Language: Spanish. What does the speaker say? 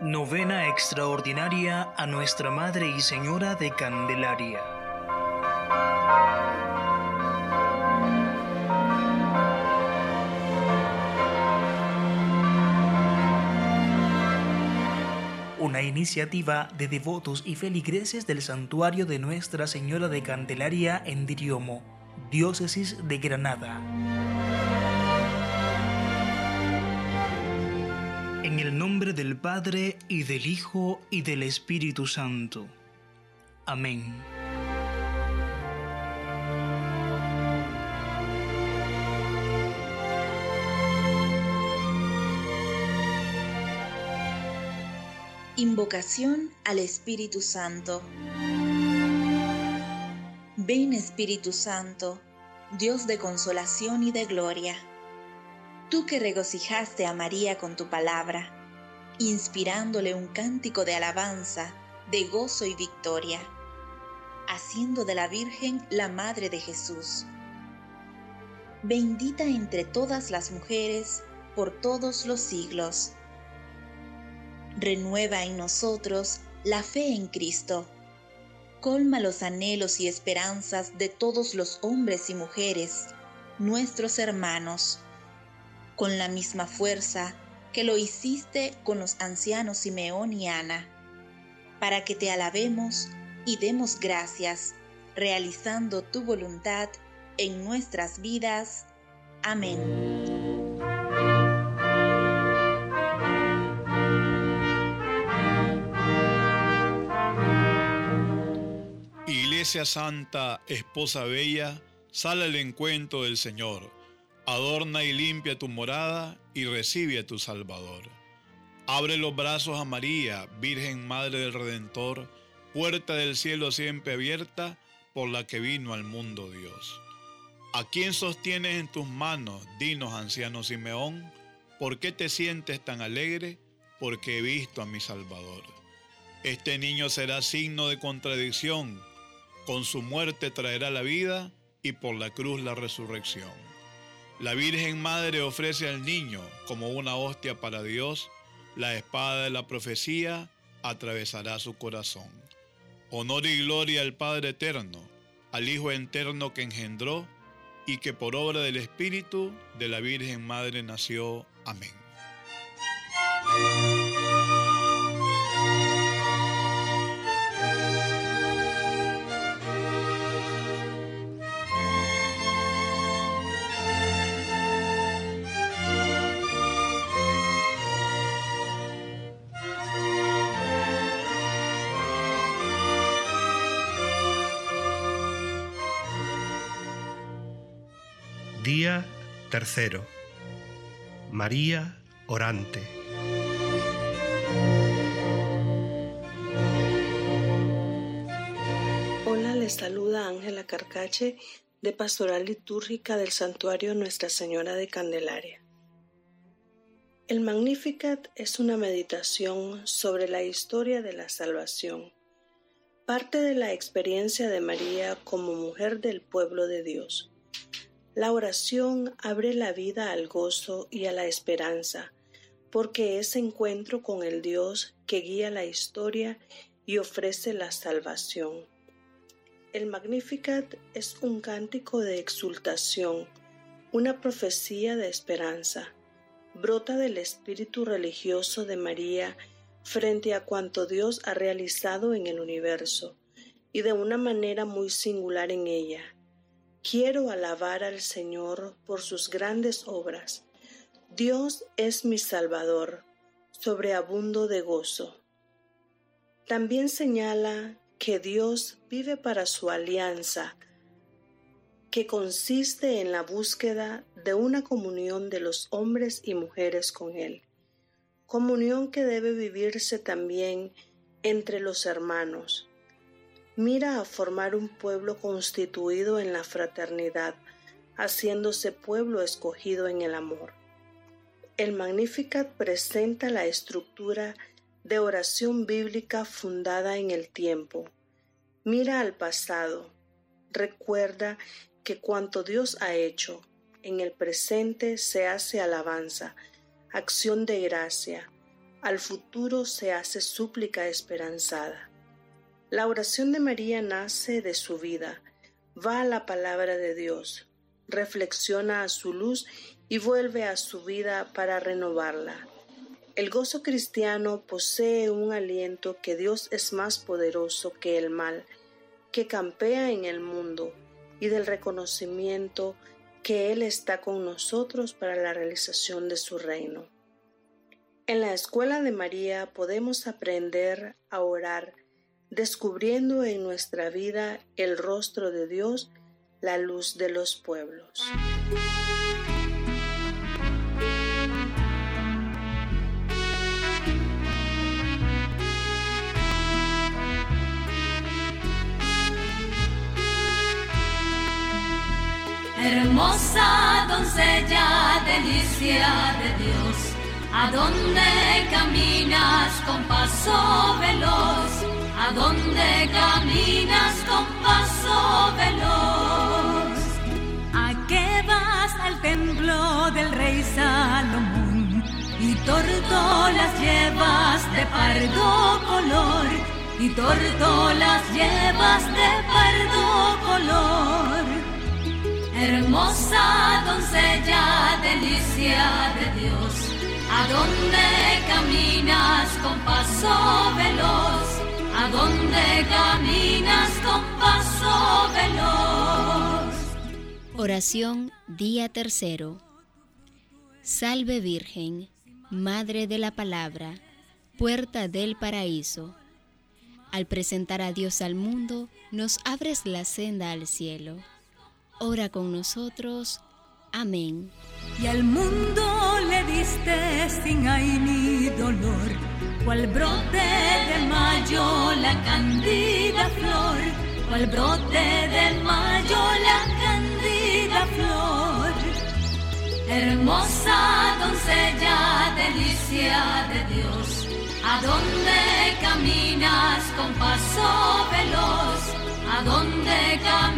Novena extraordinaria a Nuestra Madre y Señora de Candelaria. Una iniciativa de devotos y feligreses del santuario de Nuestra Señora de Candelaria en Diriomo, diócesis de Granada. En el nombre del Padre y del Hijo y del Espíritu Santo. Amén. Invocación al Espíritu Santo. Ven Espíritu Santo, Dios de consolación y de gloria tú que regocijaste a María con tu palabra, inspirándole un cántico de alabanza, de gozo y victoria, haciendo de la Virgen la Madre de Jesús. Bendita entre todas las mujeres por todos los siglos. Renueva en nosotros la fe en Cristo. Colma los anhelos y esperanzas de todos los hombres y mujeres, nuestros hermanos con la misma fuerza que lo hiciste con los ancianos Simeón y Ana, para que te alabemos y demos gracias, realizando tu voluntad en nuestras vidas. Amén. Iglesia Santa, Esposa Bella, sale al encuentro del Señor Adorna y limpia tu morada y recibe a tu Salvador. Abre los brazos a María, Virgen Madre del Redentor, puerta del cielo siempre abierta por la que vino al mundo Dios. ¿A quién sostienes en tus manos, dinos anciano Simeón? ¿Por qué te sientes tan alegre? Porque he visto a mi Salvador. Este niño será signo de contradicción, con su muerte traerá la vida y por la cruz la resurrección. La Virgen Madre ofrece al niño como una hostia para Dios, la espada de la profecía atravesará su corazón. Honor y gloria al Padre eterno, al Hijo eterno que engendró y que por obra del Espíritu de la Virgen Madre nació. Amén. Día tercero. María Orante. Hola, les saluda Ángela Carcache de Pastoral Litúrgica del Santuario Nuestra Señora de Candelaria. El Magnificat es una meditación sobre la historia de la salvación, parte de la experiencia de María como mujer del pueblo de Dios la oración abre la vida al gozo y a la esperanza, porque es encuentro con el Dios que guía la historia y ofrece la salvación. El Magnificat es un cántico de exultación, una profecía de esperanza. Brota del espíritu religioso de María frente a cuanto Dios ha realizado en el universo y de una manera muy singular en ella Quiero alabar al Señor por sus grandes obras. Dios es mi Salvador, sobreabundo de gozo. También señala que Dios vive para su alianza, que consiste en la búsqueda de una comunión de los hombres y mujeres con Él, comunión que debe vivirse también entre los hermanos mira a formar un pueblo constituido en la fraternidad, haciéndose pueblo escogido en el amor. El Magnificat presenta la estructura de oración bíblica fundada en el tiempo. Mira al pasado, recuerda que cuanto Dios ha hecho, en el presente se hace alabanza, acción de gracia, al futuro se hace súplica esperanzada. La oración de María nace de su vida, va a la palabra de Dios, reflexiona a su luz y vuelve a su vida para renovarla. El gozo cristiano posee un aliento que Dios es más poderoso que el mal, que campea en el mundo, y del reconocimiento que Él está con nosotros para la realización de su reino. En la escuela de María podemos aprender a orar, descubriendo en nuestra vida el rostro de Dios, la luz de los pueblos. Hermosa doncella, delicia de Dios, ¿a dónde caminas con paso veloz? ¿A dónde caminas con paso veloz? ¿A qué vas al templo del rey Salomón? Y tortolas llevas de pardo color, y tortolas llevas de pardo color. Hermosa doncella, delicia de Dios, ¿a dónde caminas con paso veloz? ¿A dónde caminas con paso veloz? Oración día tercero. Salve Virgen, Madre de la Palabra, puerta del paraíso. Al presentar a Dios al mundo, nos abres la senda al cielo ora con nosotros. Amén. Y al mundo le diste sin ay ni dolor, cual brote de mayo la candida flor, cual brote de mayo la candida flor. Hermosa doncella, delicia de Dios, ¿a dónde caminas con paso veloz? ¿A dónde caminas?